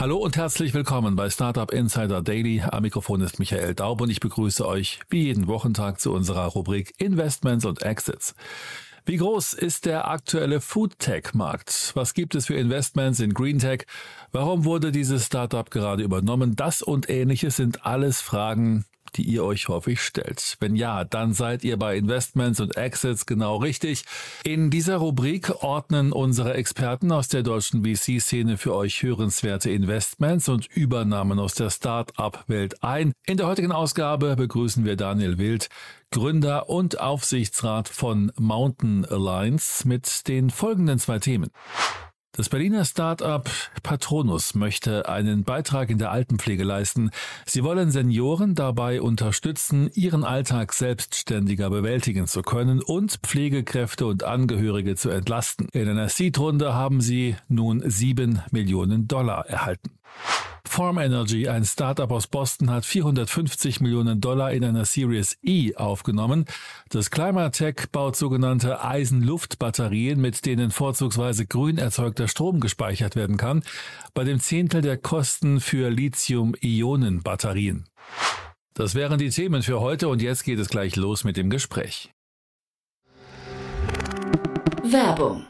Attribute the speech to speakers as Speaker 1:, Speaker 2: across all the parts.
Speaker 1: Hallo und herzlich willkommen bei Startup Insider Daily. Am Mikrofon ist Michael Daub und ich begrüße euch wie jeden Wochentag zu unserer Rubrik Investments und Exits. Wie groß ist der aktuelle Foodtech-Markt? Was gibt es für Investments in Greentech? Warum wurde dieses Startup gerade übernommen? Das und ähnliches sind alles Fragen, die ihr euch häufig stellt. Wenn ja, dann seid ihr bei Investments und Exits genau richtig. In dieser Rubrik ordnen unsere Experten aus der deutschen VC-Szene für euch hörenswerte Investments und Übernahmen aus der Start-up-Welt ein. In der heutigen Ausgabe begrüßen wir Daniel Wild, Gründer und Aufsichtsrat von Mountain Alliance mit den folgenden zwei Themen. Das Berliner Start-up Patronus möchte einen Beitrag in der Altenpflege leisten. Sie wollen Senioren dabei unterstützen, ihren Alltag selbstständiger bewältigen zu können und Pflegekräfte und Angehörige zu entlasten. In einer Seed-Runde haben sie nun sieben Millionen Dollar erhalten. Form Energy, ein Startup aus Boston, hat 450 Millionen Dollar in einer Series E aufgenommen. Das Climatech baut sogenannte Eisenluftbatterien, mit denen vorzugsweise grün erzeugter Strom gespeichert werden kann, bei dem Zehntel der Kosten für Lithium-Ionen-Batterien. Das wären die Themen für heute und jetzt geht es gleich los mit dem Gespräch.
Speaker 2: Werbung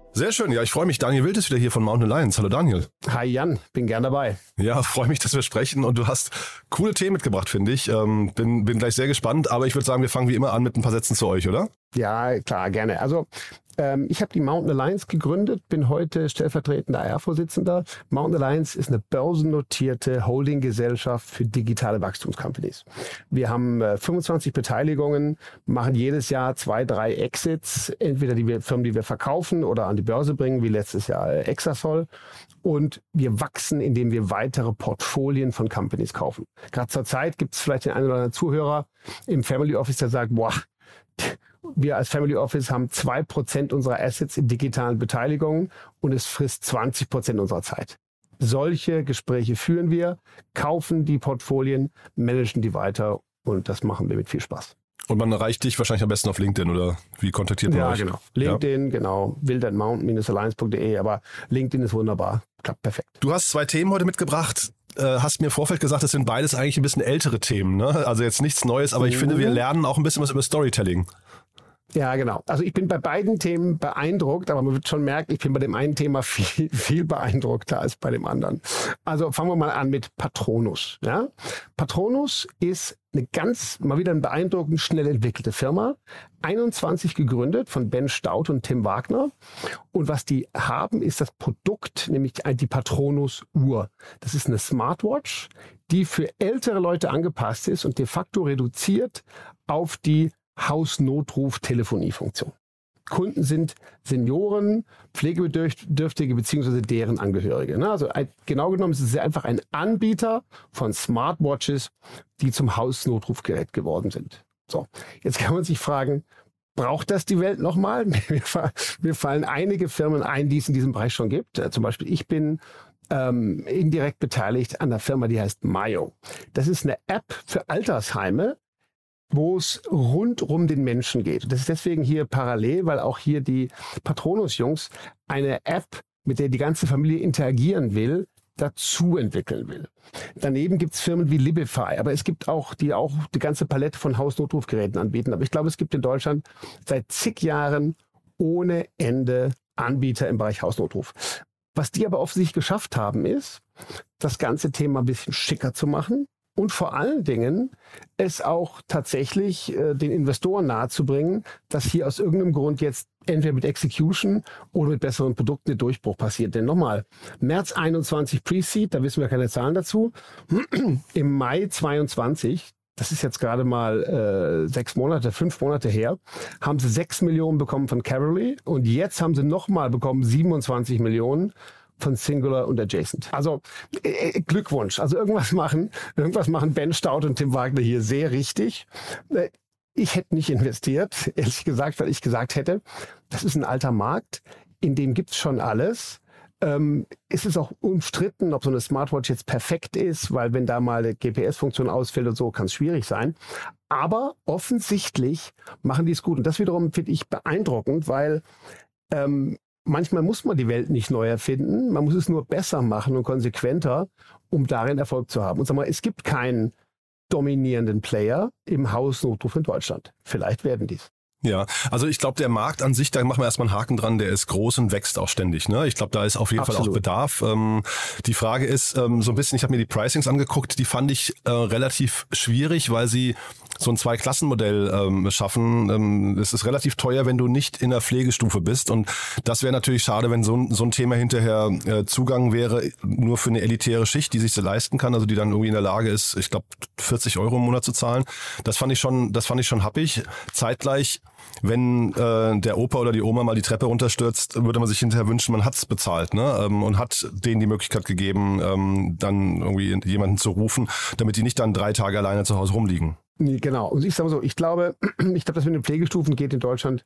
Speaker 3: Sehr schön, ja, ich freue mich. Daniel Wild ist wieder hier von Mountain Alliance. Hallo Daniel.
Speaker 4: Hi Jan, bin gern dabei.
Speaker 3: Ja, freue mich, dass wir sprechen und du hast coole Themen mitgebracht, finde ich. Ähm, bin, bin gleich sehr gespannt, aber ich würde sagen, wir fangen wie immer an mit ein paar Sätzen zu euch, oder?
Speaker 4: Ja, klar, gerne. Also ähm, ich habe die Mountain Alliance gegründet, bin heute stellvertretender AR-Vorsitzender. Mountain Alliance ist eine börsennotierte Holdinggesellschaft für digitale Wachstumscompanies. Wir haben äh, 25 Beteiligungen, machen jedes Jahr zwei, drei Exits, entweder die Firmen, die wir verkaufen oder an die Börse bringen, wie letztes Jahr äh, Exasol. Und wir wachsen, indem wir weitere Portfolien von Companies kaufen. Gerade zur Zeit gibt es vielleicht den einen oder anderen Zuhörer im Family Office, der sagt, boah, wir als Family Office haben zwei Prozent unserer Assets in digitalen Beteiligungen und es frisst 20 Prozent unserer Zeit. Solche Gespräche führen wir, kaufen die Portfolien, managen die weiter und das machen wir mit viel Spaß.
Speaker 3: Und man erreicht dich wahrscheinlich am besten auf LinkedIn oder wie kontaktiert man
Speaker 4: ja,
Speaker 3: euch?
Speaker 4: Genau. LinkedIn, ja, genau. wildandmountain-alliance.de, aber LinkedIn ist wunderbar. Klappt perfekt.
Speaker 3: Du hast zwei Themen heute mitgebracht äh, hast mir im Vorfeld gesagt, das sind beides eigentlich ein bisschen ältere Themen. Ne? Also jetzt nichts Neues, aber ich finde, wir lernen auch ein bisschen was über Storytelling.
Speaker 4: Ja, genau. Also ich bin bei beiden Themen beeindruckt, aber man wird schon merken, ich bin bei dem einen Thema viel, viel beeindruckter als bei dem anderen. Also fangen wir mal an mit Patronus. Ja? Patronus ist eine ganz, mal wieder eine beeindruckend schnell entwickelte Firma. 21 gegründet von Ben Stout und Tim Wagner. Und was die haben, ist das Produkt, nämlich die Patronus Uhr. Das ist eine Smartwatch, die für ältere Leute angepasst ist und de facto reduziert auf die Hausnotruf-Telefoniefunktion. Kunden sind Senioren, Pflegebedürftige bzw. deren Angehörige. Ne? Also genau genommen ist es einfach ein Anbieter von Smartwatches, die zum Hausnotrufgerät geworden sind. So, jetzt kann man sich fragen, braucht das die Welt nochmal? Mir, fallen einige Firmen ein, die es in diesem Bereich schon gibt. Äh, zum Beispiel ich bin ähm, indirekt beteiligt an der Firma, die heißt Mayo. Das ist eine App für Altersheime, wo es rund um den Menschen geht. das ist deswegen hier parallel, weil auch hier die Patronus-Jungs eine App, mit der die ganze Familie interagieren will, dazu entwickeln will. Daneben gibt es Firmen wie Libify, aber es gibt auch, die auch die ganze Palette von Hausnotrufgeräten anbieten. Aber ich glaube, es gibt in Deutschland seit zig Jahren ohne Ende Anbieter im Bereich Hausnotruf. Was die aber offensichtlich geschafft haben, ist, das ganze Thema ein bisschen schicker zu machen und vor allen Dingen es auch tatsächlich äh, den Investoren nahezubringen, dass hier aus irgendeinem Grund jetzt entweder mit Execution oder mit besseren Produkten der Durchbruch passiert. Denn nochmal, März 21 Pre-Seed, da wissen wir keine Zahlen dazu. Im Mai 22, das ist jetzt gerade mal äh, sechs Monate, fünf Monate her, haben sie sechs Millionen bekommen von Cavalry und jetzt haben sie nochmal bekommen 27 Millionen von Singular und Adjacent. Also äh, äh, Glückwunsch. Also irgendwas machen, irgendwas machen Ben Stout und Tim Wagner hier sehr richtig. Äh, ich hätte nicht investiert, ehrlich gesagt, weil ich gesagt hätte, das ist ein alter Markt, in dem gibt's schon alles. Ähm, ist es auch umstritten, ob so eine Smartwatch jetzt perfekt ist, weil wenn da mal eine GPS-Funktion ausfällt und so, kann es schwierig sein. Aber offensichtlich machen die es gut. Und das wiederum finde ich beeindruckend, weil ähm, manchmal muss man die Welt nicht neu erfinden, man muss es nur besser machen und konsequenter, um darin Erfolg zu haben. Und sag mal, es gibt keinen dominierenden Player im Hausnotruf in Deutschland. Vielleicht werden dies.
Speaker 3: Ja, also ich glaube, der Markt an sich, da machen wir erstmal einen Haken dran, der ist groß und wächst auch ständig. Ne? Ich glaube, da ist auf jeden Absolut. Fall auch Bedarf. Ähm, die Frage ist ähm, so ein bisschen, ich habe mir die Pricings angeguckt, die fand ich äh, relativ schwierig, weil sie so ein Zwei-Klassen-Modell ähm, schaffen. Ähm, es ist relativ teuer, wenn du nicht in der Pflegestufe bist. Und das wäre natürlich schade, wenn so, ein so ein Thema hinterher äh, Zugang wäre, nur für eine elitäre Schicht, die sich so leisten kann, also die dann irgendwie in der Lage ist, ich glaube, 40 Euro im Monat zu zahlen. Das fand ich schon, das fand ich schon happig. Zeitgleich wenn äh, der Opa oder die Oma mal die Treppe runterstürzt, würde man sich hinterher wünschen, man hat's bezahlt ne? ähm, und hat denen die Möglichkeit gegeben, ähm, dann irgendwie jemanden zu rufen, damit die nicht dann drei Tage alleine zu Hause rumliegen.
Speaker 4: Genau. Und ich sage mal so, ich glaube, ich glaube, das mit den Pflegestufen geht in Deutschland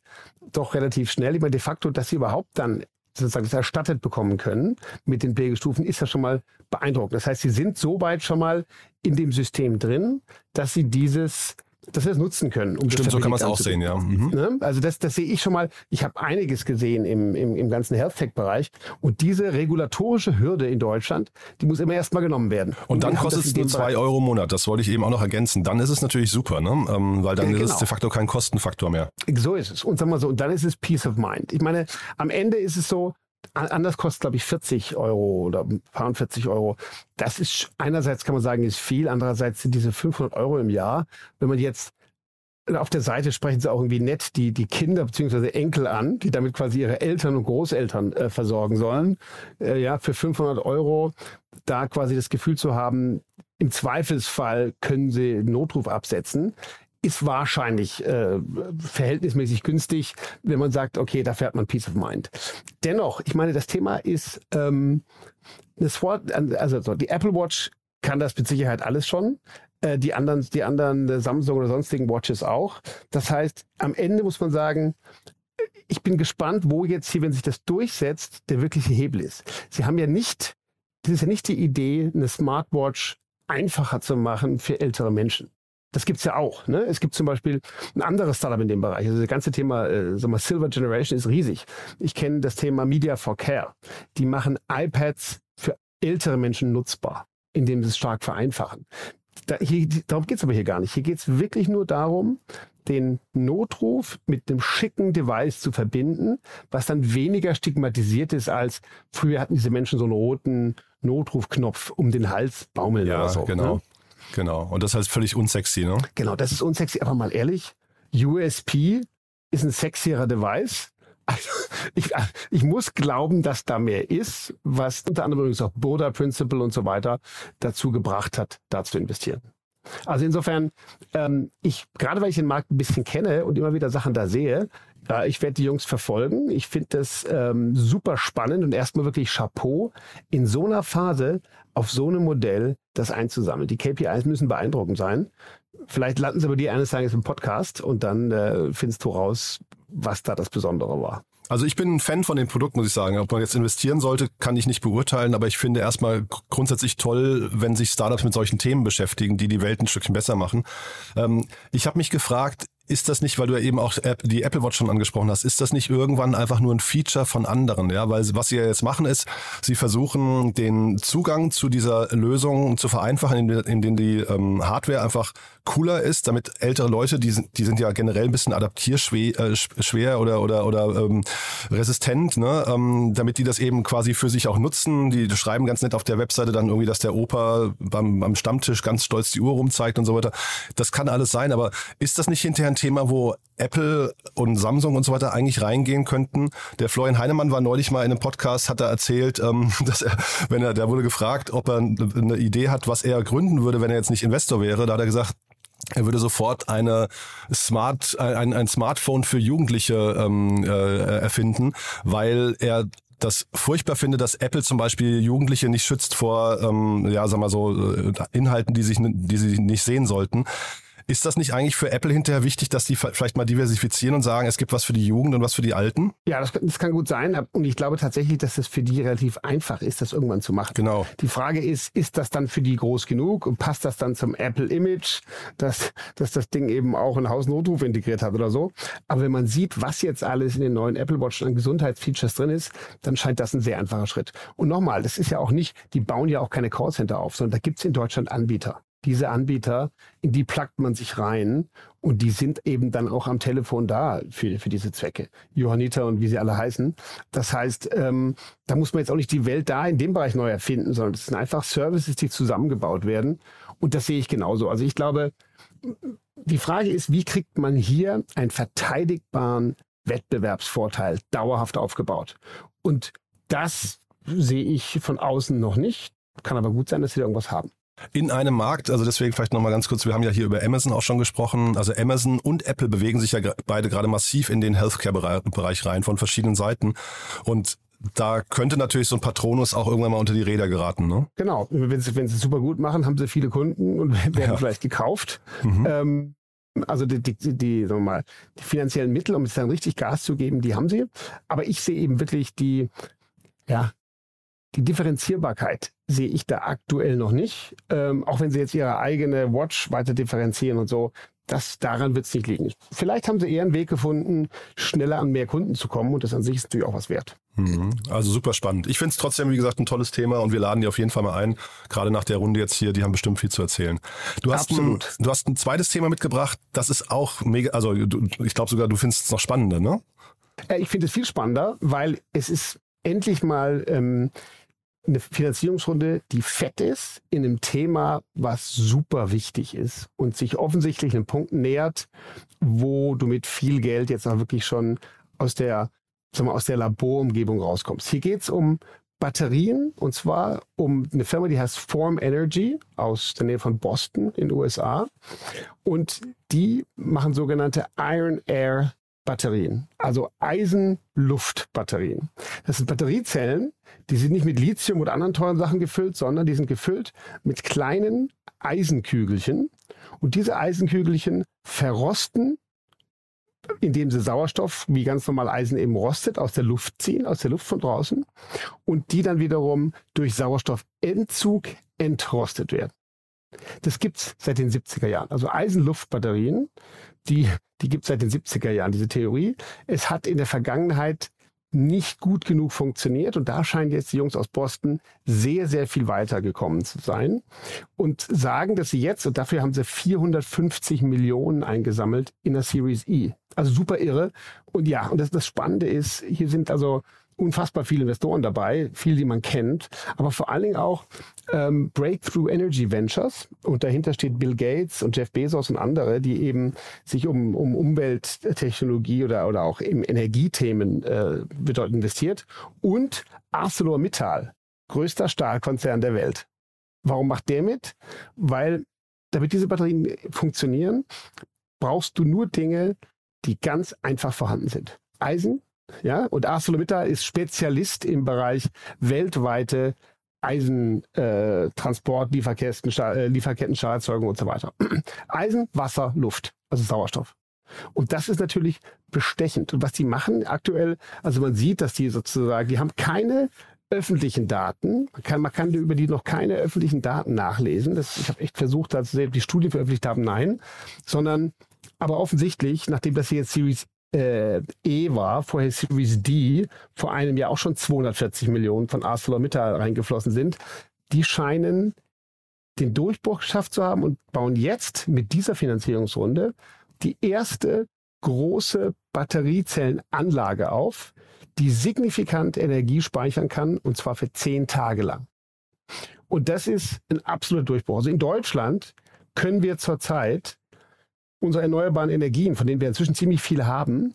Speaker 4: doch relativ schnell. Ich meine, de facto, dass sie überhaupt dann sozusagen das erstattet bekommen können mit den Pflegestufen, ist ja schon mal beeindruckend. Das heißt, sie sind so weit schon mal in dem System drin, dass sie dieses dass wir es nutzen können.
Speaker 3: Um Stimmt, so kann man es auch sehen, ja. Mhm.
Speaker 4: Ne? Also das, das sehe ich schon mal. Ich habe einiges gesehen im, im, im ganzen Health Tech-Bereich. Und diese regulatorische Hürde in Deutschland, die muss immer erstmal genommen werden.
Speaker 3: Und, und dann kostet es nur zwei Euro im Monat. Das wollte ich eben auch noch ergänzen. Dann ist es natürlich super, ne? Ähm, weil dann ja, genau. ist es de facto kein Kostenfaktor mehr.
Speaker 4: So ist es. Und sagen wir so, und dann ist es Peace of Mind. Ich meine, am Ende ist es so, anders kostet, glaube ich, 40 Euro oder ein paar 40 Euro. Das ist einerseits kann man sagen, ist viel, andererseits sind diese 500 Euro im Jahr, wenn man jetzt auf der Seite sprechen sie auch irgendwie nett die, die Kinder bzw. Enkel an, die damit quasi ihre Eltern und Großeltern äh, versorgen sollen. Äh, ja, für 500 Euro da quasi das Gefühl zu haben, im Zweifelsfall können sie Notruf absetzen ist wahrscheinlich äh, verhältnismäßig günstig, wenn man sagt, okay, da fährt man Peace of Mind. Dennoch, ich meine, das Thema ist, ähm, das Wort, also die Apple Watch kann das mit Sicherheit alles schon. Äh, die anderen, die anderen Samsung oder sonstigen Watches auch. Das heißt, am Ende muss man sagen, ich bin gespannt, wo jetzt hier, wenn sich das durchsetzt, der wirkliche Hebel ist. Sie haben ja nicht, das ist ja nicht die Idee, eine Smartwatch einfacher zu machen für ältere Menschen. Das gibt's ja auch. Ne? Es gibt zum Beispiel ein anderes Startup in dem Bereich. Also das ganze Thema äh, sag mal, Silver Generation ist riesig. Ich kenne das Thema Media for Care. Die machen iPads für ältere Menschen nutzbar, indem sie es stark vereinfachen. Da, hier, darum geht's aber hier gar nicht. Hier geht's wirklich nur darum, den Notruf mit einem schicken Device zu verbinden, was dann weniger stigmatisiert ist als früher hatten diese Menschen so einen roten Notrufknopf um den Hals baumeln
Speaker 3: ja,
Speaker 4: oder so.
Speaker 3: Genau. Ne? Genau. Und das heißt völlig unsexy, ne?
Speaker 4: Genau, das ist unsexy. Aber mal ehrlich, USP ist ein sexierer Device. Also ich, ich muss glauben, dass da mehr ist, was unter anderem übrigens auch Burda Principle und so weiter dazu gebracht hat, da zu investieren. Also insofern, ähm, ich, gerade weil ich den Markt ein bisschen kenne und immer wieder Sachen da sehe, äh, ich werde die Jungs verfolgen. Ich finde das ähm, super spannend und erstmal wirklich Chapeau, in so einer Phase auf so einem Modell das einzusammeln. Die KPIs müssen beeindruckend sein. Vielleicht landen sie bei dir eines Tages im Podcast und dann äh, findest du raus, was da das Besondere war.
Speaker 3: Also ich bin ein Fan von dem Produkt, muss ich sagen. Ob man jetzt investieren sollte, kann ich nicht beurteilen, aber ich finde erstmal grundsätzlich toll, wenn sich Startups mit solchen Themen beschäftigen, die die Welt ein Stückchen besser machen. Ähm, ich habe mich gefragt, ist das nicht, weil du ja eben auch die Apple Watch schon angesprochen hast, ist das nicht irgendwann einfach nur ein Feature von anderen? Ja, weil was sie ja jetzt machen ist, sie versuchen den Zugang zu dieser Lösung zu vereinfachen, indem die ähm, Hardware einfach cooler ist, damit ältere Leute, die sind, die sind ja generell ein bisschen adaptierschwer äh, oder oder oder ähm, resistent, ne? ähm, damit die das eben quasi für sich auch nutzen. Die schreiben ganz nett auf der Webseite dann irgendwie, dass der Opa beim, beim Stammtisch ganz stolz die Uhr rumzeigt und so weiter. Das kann alles sein, aber ist das nicht hinterher ein Thema, wo Apple und Samsung und so weiter eigentlich reingehen könnten? Der Florian Heinemann war neulich mal in einem Podcast, hat er erzählt, ähm, dass er, wenn er, der wurde gefragt, ob er eine Idee hat, was er gründen würde, wenn er jetzt nicht Investor wäre. Da hat er gesagt, er würde sofort eine Smart, ein, ein Smartphone für Jugendliche ähm, äh, erfinden, weil er das furchtbar finde, dass Apple zum Beispiel Jugendliche nicht schützt vor, ähm, ja, sag mal so, äh, Inhalten, die sich, die sie nicht sehen sollten. Ist das nicht eigentlich für Apple hinterher wichtig, dass die vielleicht mal diversifizieren und sagen, es gibt was für die Jugend und was für die Alten?
Speaker 4: Ja, das, das kann gut sein. Und ich glaube tatsächlich, dass es für die relativ einfach ist, das irgendwann zu machen.
Speaker 3: Genau.
Speaker 4: Die Frage ist, ist das dann für die groß genug und passt das dann zum Apple-Image, dass, dass das Ding eben auch einen Hausnotruf integriert hat oder so? Aber wenn man sieht, was jetzt alles in den neuen Apple Watch an Gesundheitsfeatures drin ist, dann scheint das ein sehr einfacher Schritt. Und nochmal, das ist ja auch nicht, die bauen ja auch keine Callcenter auf, sondern da gibt es in Deutschland Anbieter diese Anbieter, in die plagt man sich rein und die sind eben dann auch am Telefon da für, für diese Zwecke. Johannita und wie sie alle heißen. Das heißt, ähm, da muss man jetzt auch nicht die Welt da in dem Bereich neu erfinden, sondern es sind einfach Services, die zusammengebaut werden. Und das sehe ich genauso. Also ich glaube, die Frage ist, wie kriegt man hier einen verteidigbaren Wettbewerbsvorteil dauerhaft aufgebaut? Und das sehe ich von außen noch nicht. Kann aber gut sein, dass sie da irgendwas haben
Speaker 3: in einem Markt, also deswegen vielleicht nochmal ganz kurz, wir haben ja hier über Amazon auch schon gesprochen, also Amazon und Apple bewegen sich ja beide gerade massiv in den Healthcare-Bereich rein von verschiedenen Seiten und da könnte natürlich so ein Patronus auch irgendwann mal unter die Räder geraten, ne?
Speaker 4: Genau, wenn sie, wenn sie super gut machen, haben sie viele Kunden und werden ja. vielleicht gekauft. Mhm. Ähm, also die, die, die, sagen wir mal, die finanziellen Mittel, um jetzt dann richtig Gas zu geben, die haben sie. Aber ich sehe eben wirklich die, ja, die Differenzierbarkeit sehe ich da aktuell noch nicht. Ähm, auch wenn sie jetzt ihre eigene Watch weiter differenzieren und so, das, daran wird es nicht liegen. Vielleicht haben sie eher einen Weg gefunden, schneller an mehr Kunden zu kommen und das an sich ist natürlich auch was wert.
Speaker 3: Mhm. Also super spannend. Ich finde es trotzdem, wie gesagt, ein tolles Thema und wir laden die auf jeden Fall mal ein. Gerade nach der Runde jetzt hier, die haben bestimmt viel zu erzählen. Du hast, Absolut. Ein, du hast ein zweites Thema mitgebracht, das ist auch mega, also du, ich glaube sogar, du findest es noch spannender, ne?
Speaker 4: Äh, ich finde es viel spannender, weil es ist endlich mal ähm, eine Finanzierungsrunde, die fett ist, in einem Thema, was super wichtig ist und sich offensichtlich einem Punkt nähert, wo du mit viel Geld jetzt auch wirklich schon aus der, sagen wir, aus der Laborumgebung rauskommst. Hier geht es um Batterien und zwar um eine Firma, die heißt Form Energy aus der Nähe von Boston in den USA und die machen sogenannte Iron Air Batterien, also Eisen-Luft-Batterien. Das sind Batteriezellen, die sind nicht mit Lithium oder anderen teuren Sachen gefüllt, sondern die sind gefüllt mit kleinen Eisenkügelchen. Und diese Eisenkügelchen verrosten, indem sie Sauerstoff, wie ganz normal Eisen eben rostet, aus der Luft ziehen, aus der Luft von draußen. Und die dann wiederum durch Sauerstoffentzug entrostet werden. Das gibt's seit den 70er Jahren. Also Eisenluftbatterien, die, die gibt's seit den 70er Jahren, diese Theorie. Es hat in der Vergangenheit nicht gut genug funktioniert und da scheinen jetzt die Jungs aus Boston sehr, sehr viel weiter gekommen zu sein und sagen, dass sie jetzt, und dafür haben sie 450 Millionen eingesammelt in der Series E. Also super irre. Und ja, und das, das Spannende ist, hier sind also unfassbar viele Investoren dabei, viele, die man kennt, aber vor allen Dingen auch ähm, Breakthrough Energy Ventures und dahinter steht Bill Gates und Jeff Bezos und andere, die eben sich um, um Umwelttechnologie oder, oder auch eben Energiethemen äh, bedeutend investiert und ArcelorMittal, größter Stahlkonzern der Welt. Warum macht der mit? Weil damit diese Batterien funktionieren, brauchst du nur Dinge, die ganz einfach vorhanden sind. Eisen, ja, und ArcelorMittal ist Spezialist im Bereich weltweite Eisentransport, äh, Lieferketten, äh, Lieferketten, Stahlerzeugung und so weiter. Eisen, Wasser, Luft, also Sauerstoff. Und das ist natürlich bestechend. Und was die machen aktuell, also man sieht, dass die sozusagen, die haben keine öffentlichen Daten. Man kann, man kann über die noch keine öffentlichen Daten nachlesen. Das, ich habe echt versucht, also die Studie veröffentlicht haben, nein, sondern Aber offensichtlich, nachdem das hier jetzt Series äh, war, vorher Series D, vor einem Jahr auch schon 240 Millionen von ArcelorMittal reingeflossen sind, die scheinen den Durchbruch geschafft zu haben und bauen jetzt mit dieser Finanzierungsrunde die erste große Batteriezellenanlage auf, die signifikant Energie speichern kann, und zwar für zehn Tage lang. Und das ist ein absoluter Durchbruch. Also in Deutschland können wir zurzeit unsere erneuerbaren Energien, von denen wir inzwischen ziemlich viele haben,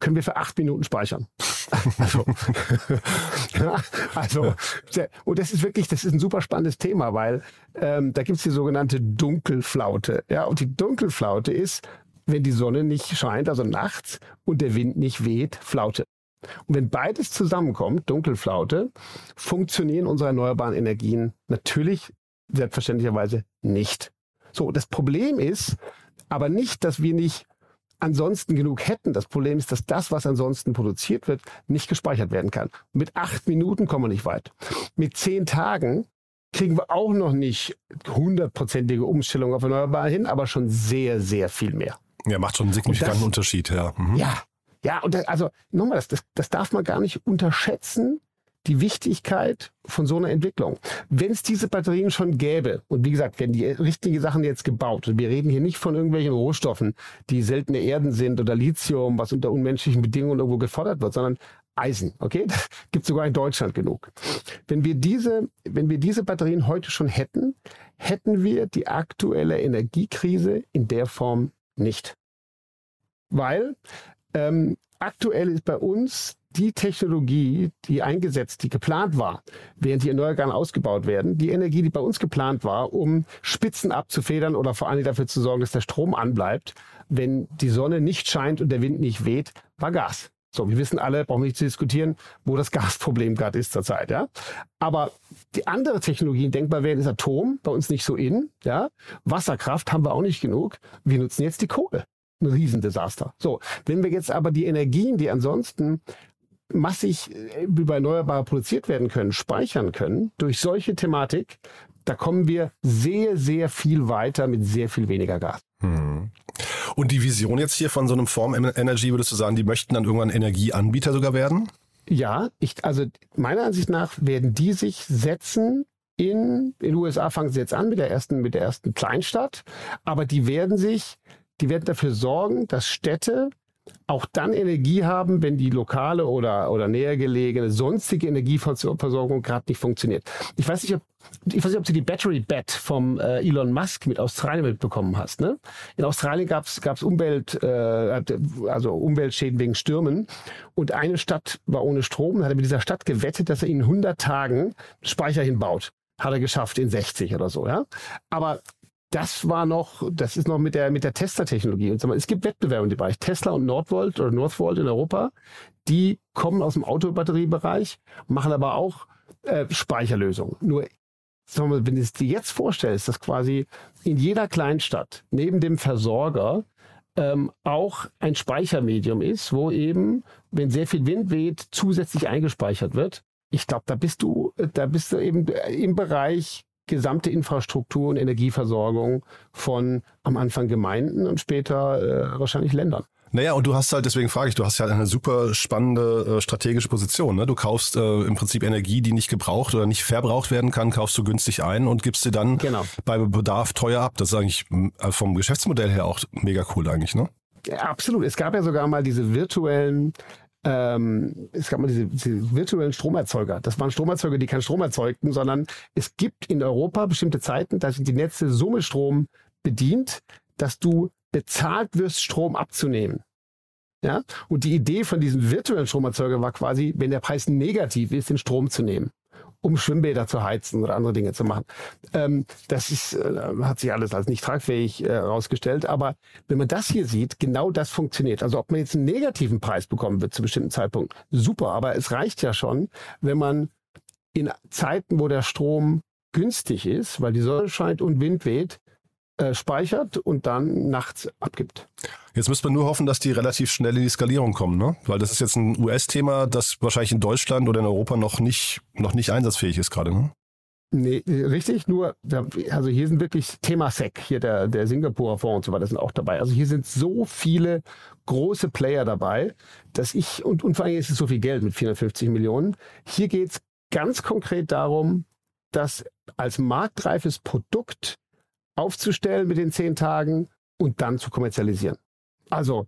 Speaker 4: können wir für acht Minuten speichern. also, also, und das ist wirklich, das ist ein super spannendes Thema, weil ähm, da gibt es die sogenannte Dunkelflaute. Ja, und die Dunkelflaute ist, wenn die Sonne nicht scheint, also nachts, und der Wind nicht weht, Flaute. Und wenn beides zusammenkommt, Dunkelflaute, funktionieren unsere erneuerbaren Energien natürlich selbstverständlicherweise nicht. So, das Problem ist aber nicht, dass wir nicht ansonsten genug hätten. Das Problem ist, dass das, was ansonsten produziert wird, nicht gespeichert werden kann. Mit acht Minuten kommen wir nicht weit. Mit zehn Tagen kriegen wir auch noch nicht hundertprozentige Umstellung auf Erneuerbare hin, aber schon sehr, sehr viel mehr.
Speaker 3: Ja, macht schon einen signifikanten das, Unterschied, ja.
Speaker 4: Mhm. Ja, ja, und das, also nochmal, das, das, das darf man gar nicht unterschätzen, die Wichtigkeit von so einer Entwicklung. Wenn es diese Batterien schon gäbe, und wie gesagt, werden die richtigen Sachen jetzt gebaut, und wir reden hier nicht von irgendwelchen Rohstoffen, die seltene Erden sind oder Lithium, was unter unmenschlichen Bedingungen irgendwo gefordert wird, sondern Eisen, okay? Das gibt sogar in Deutschland genug. Wenn wir diese, wenn wir diese Batterien heute schon hätten, hätten wir die aktuelle Energiekrise in der Form nicht. Weil ähm, aktuell ist bei uns die Technologie, die eingesetzt, die geplant war, während die Erneuerbaren ausgebaut werden, die Energie, die bei uns geplant war, um Spitzen abzufedern oder vor allem dafür zu sorgen, dass der Strom anbleibt, wenn die Sonne nicht scheint und der Wind nicht weht, war Gas. So, wir wissen alle, brauchen wir nicht zu diskutieren, wo das Gasproblem gerade ist zurzeit, ja. Aber die andere Technologien denkbar wären, ist Atom, bei uns nicht so in, ja. Wasserkraft haben wir auch nicht genug. Wir nutzen jetzt die Kohle ein Riesendesaster. So, wenn wir jetzt aber die Energien, die ansonsten massig äh, über Erneuerbare produziert werden können, speichern können, durch solche Thematik, da kommen wir sehr, sehr viel weiter mit sehr viel weniger Gas. Hm.
Speaker 3: Und die Vision jetzt hier von so einem Form Energy, würdest du sagen, die möchten dann irgendwann Energieanbieter sogar werden?
Speaker 4: Ja, ich, also meiner Ansicht nach werden die sich setzen in, in den USA fangen sie jetzt an mit der ersten, mit der ersten Kleinstadt, aber die werden sich die werden dafür sorgen, dass Städte auch dann Energie haben, wenn die lokale oder, oder näher gelegene sonstige Energieversorgung gerade nicht funktioniert. Ich weiß nicht, ob, ich weiß nicht, ob du die Battery Bet vom äh, Elon Musk mit Australien mitbekommen hast. Ne? In Australien gab es Umwelt, äh, also Umweltschäden wegen Stürmen und eine Stadt war ohne Strom. Hat er mit dieser Stadt gewettet, dass er in 100 Tagen Speicher hinbaut hat er geschafft in 60 oder so, ja. Aber das war noch, das ist noch mit der, mit der Tesla-Technologie. Und es gibt Wettbewerbe im Bereich Tesla und Nordvolt oder Northvolt in Europa. Die kommen aus dem Autobatteriebereich, machen aber auch äh, Speicherlösungen. Nur, sagen wir, wenn du es dir jetzt vorstellst, dass quasi in jeder Kleinstadt neben dem Versorger ähm, auch ein Speichermedium ist, wo eben, wenn sehr viel Wind weht, zusätzlich eingespeichert wird. Ich glaube, da bist du, da bist du eben im Bereich gesamte Infrastruktur und Energieversorgung von am Anfang Gemeinden und später äh, wahrscheinlich Ländern.
Speaker 3: Naja, und du hast halt, deswegen frage ich, du hast ja eine super spannende äh, strategische Position. Ne? Du kaufst äh, im Prinzip Energie, die nicht gebraucht oder nicht verbraucht werden kann, kaufst du günstig ein und gibst sie dann genau. bei Bedarf teuer ab. Das ist eigentlich äh, vom Geschäftsmodell her auch mega cool eigentlich, ne?
Speaker 4: Ja, absolut. Es gab ja sogar mal diese virtuellen ähm, es gab mal diese, diese virtuellen Stromerzeuger. Das waren Stromerzeuger, die keinen Strom erzeugten, sondern es gibt in Europa bestimmte Zeiten, da sind die Netze so mit Strom bedient, dass du bezahlt wirst, Strom abzunehmen. Ja? Und die Idee von diesem virtuellen Stromerzeuger war quasi, wenn der Preis negativ ist, den Strom zu nehmen um Schwimmbäder zu heizen oder andere Dinge zu machen. Ähm, das ist, äh, hat sich alles als nicht tragfähig herausgestellt. Äh, Aber wenn man das hier sieht, genau das funktioniert. Also ob man jetzt einen negativen Preis bekommen wird zu bestimmten Zeitpunkt, super. Aber es reicht ja schon, wenn man in Zeiten, wo der Strom günstig ist, weil die Sonne scheint und Wind weht, äh, speichert und dann nachts abgibt.
Speaker 3: Jetzt müsste man nur hoffen, dass die relativ schnell in die Skalierung kommen, ne? Weil das ist jetzt ein US-Thema, das wahrscheinlich in Deutschland oder in Europa noch nicht, noch nicht einsatzfähig ist gerade, ne?
Speaker 4: Nee, richtig, nur, also hier sind wirklich Thema SEC, hier der, der Singapurer Fonds und so weiter sind auch dabei. Also hier sind so viele große Player dabei, dass ich, und, und vor allem ist es so viel Geld mit 450 Millionen. Hier geht es ganz konkret darum, das als marktreifes Produkt aufzustellen mit den zehn Tagen und dann zu kommerzialisieren. Also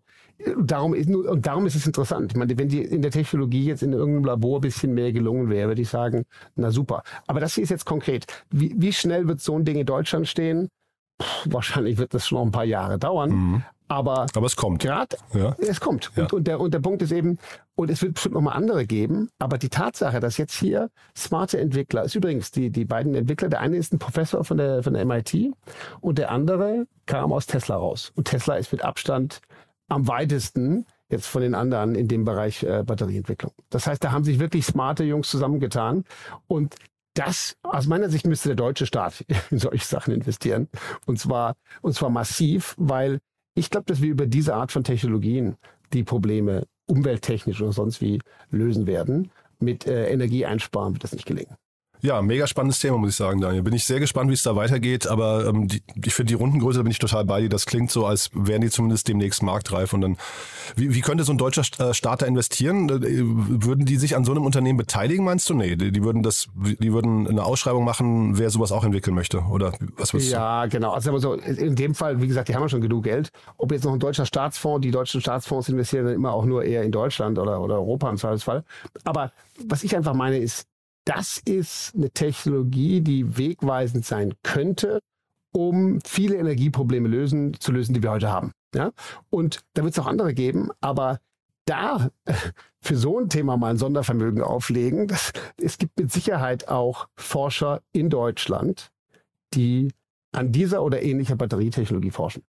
Speaker 4: darum ist, und darum ist es interessant. Ich meine, wenn die in der Technologie jetzt in irgendeinem Labor ein bisschen mehr gelungen wäre, würde ich sagen, na super. Aber das hier ist jetzt konkret. Wie, wie schnell wird so ein Ding in Deutschland stehen? Puh, wahrscheinlich wird das schon noch ein paar Jahre dauern. Mhm. Aber,
Speaker 3: aber es kommt.
Speaker 4: Gerade, ja. es kommt. Ja. Und, und, der, und der Punkt ist eben, und es wird bestimmt noch mal andere geben, aber die Tatsache, dass jetzt hier smarte Entwickler, ist übrigens die, die beiden Entwickler, der eine ist ein Professor von der, von der MIT und der andere kam aus Tesla raus. Und Tesla ist mit Abstand am weitesten jetzt von den anderen in dem Bereich äh, Batterieentwicklung. Das heißt, da haben sich wirklich smarte Jungs zusammengetan und das, aus meiner Sicht müsste der deutsche Staat in solche Sachen investieren. Und zwar, und zwar massiv, weil ich glaube, dass wir über diese Art von Technologien die Probleme umwelttechnisch oder sonst wie lösen werden. Mit äh, Energie einsparen wird das nicht gelingen.
Speaker 3: Ja, mega spannendes Thema, muss ich sagen, Daniel. Bin ich sehr gespannt, wie es da weitergeht. Aber ähm, die, ich finde die Rundengröße, da bin ich total bei dir. Das klingt so, als wären die zumindest demnächst marktreif. Und dann, wie, wie könnte so ein deutscher äh, Starter investieren? Äh, würden die sich an so einem Unternehmen beteiligen, meinst du? Nee, die, die würden das, die würden eine Ausschreibung machen, wer sowas auch entwickeln möchte. Oder was
Speaker 4: würdest du? Ja, genau. Also so, in dem Fall, wie gesagt, die haben ja schon genug Geld. Ob jetzt noch ein deutscher Staatsfonds, die deutschen Staatsfonds investieren dann immer auch nur eher in Deutschland oder, oder Europa im Zweifelsfall. Aber was ich einfach meine, ist, das ist eine Technologie, die wegweisend sein könnte, um viele Energieprobleme lösen, zu lösen, die wir heute haben. Ja? Und da wird es auch andere geben, aber da für so ein Thema mal ein Sondervermögen auflegen, das, es gibt mit Sicherheit auch Forscher in Deutschland, die an dieser oder ähnlicher Batterietechnologie forschen.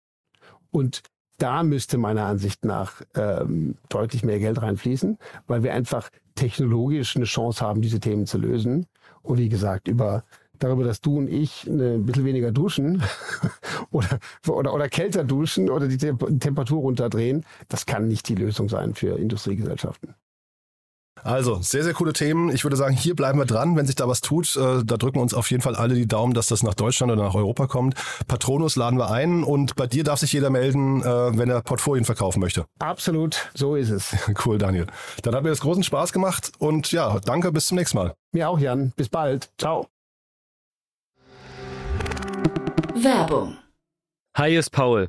Speaker 4: Und da müsste meiner Ansicht nach ähm, deutlich mehr Geld reinfließen, weil wir einfach technologisch eine Chance haben, diese Themen zu lösen. Und wie gesagt, über darüber, dass du und ich ein bisschen weniger duschen oder, oder, oder kälter duschen oder die Temperatur runterdrehen, das kann nicht die Lösung sein für Industriegesellschaften.
Speaker 3: Also, sehr, sehr coole Themen. Ich würde sagen, hier bleiben wir dran, wenn sich da was tut. Äh, da drücken uns auf jeden Fall alle die Daumen, dass das nach Deutschland oder nach Europa kommt. Patronus laden wir ein und bei dir darf sich jeder melden, äh, wenn er Portfolien verkaufen möchte.
Speaker 4: Absolut, so ist es.
Speaker 3: Cool, Daniel. Dann hat mir das großen Spaß gemacht und ja, danke, bis zum nächsten Mal.
Speaker 4: Mir auch, Jan. Bis bald. Ciao.
Speaker 2: Werbung.
Speaker 5: Hi, ist Paul.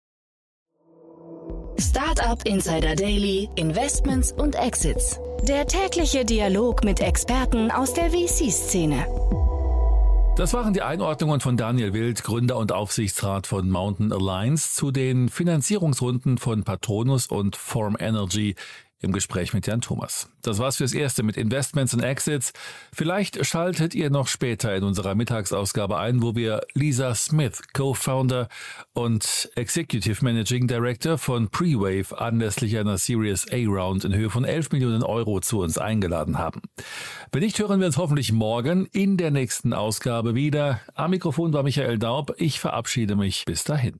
Speaker 2: Startup Insider Daily, Investments und Exits. Der tägliche Dialog mit Experten aus der VC-Szene.
Speaker 1: Das waren die Einordnungen von Daniel Wild, Gründer und Aufsichtsrat von Mountain Alliance, zu den Finanzierungsrunden von Patronus und Form Energy im Gespräch mit Jan Thomas. Das war's fürs Erste mit Investments und Exits. Vielleicht schaltet ihr noch später in unserer Mittagsausgabe ein, wo wir Lisa Smith, Co-Founder und Executive Managing Director von Prewave anlässlich einer Series A Round in Höhe von 11 Millionen Euro zu uns eingeladen haben. Wenn nicht, hören wir uns hoffentlich morgen in der nächsten Ausgabe wieder. Am Mikrofon war Michael Daub. Ich verabschiede mich. Bis dahin.